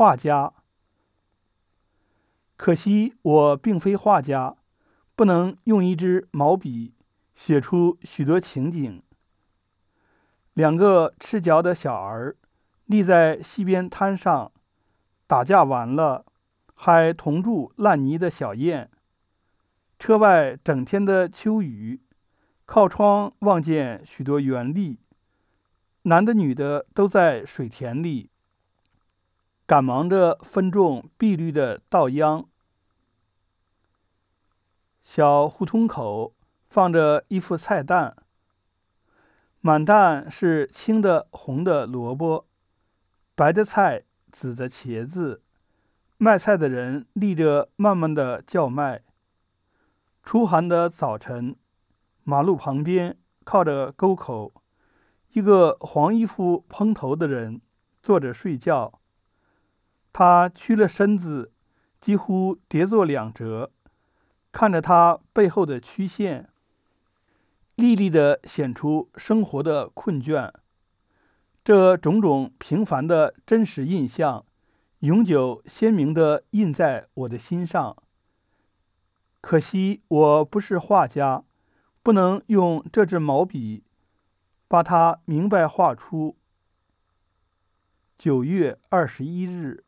画家。可惜我并非画家，不能用一支毛笔写出许多情景。两个赤脚的小儿立在溪边滩上，打架完了，还同住烂泥的小燕。车外整天的秋雨，靠窗望见许多园笠，男的女的都在水田里，赶忙着分种碧绿的稻秧。小胡同口放着一副菜担，满担是青的、红的萝卜，白的菜，紫的茄子。卖菜的人立着，慢慢的叫卖。初寒的早晨，马路旁边靠着沟口，一个黄衣服蓬头的人坐着睡觉。他屈了身子，几乎跌作两折。看着他背后的曲线，历历的显出生活的困倦。这种种平凡的真实印象，永久鲜明的印在我的心上。可惜我不是画家，不能用这支毛笔把它明白画出。九月二十一日。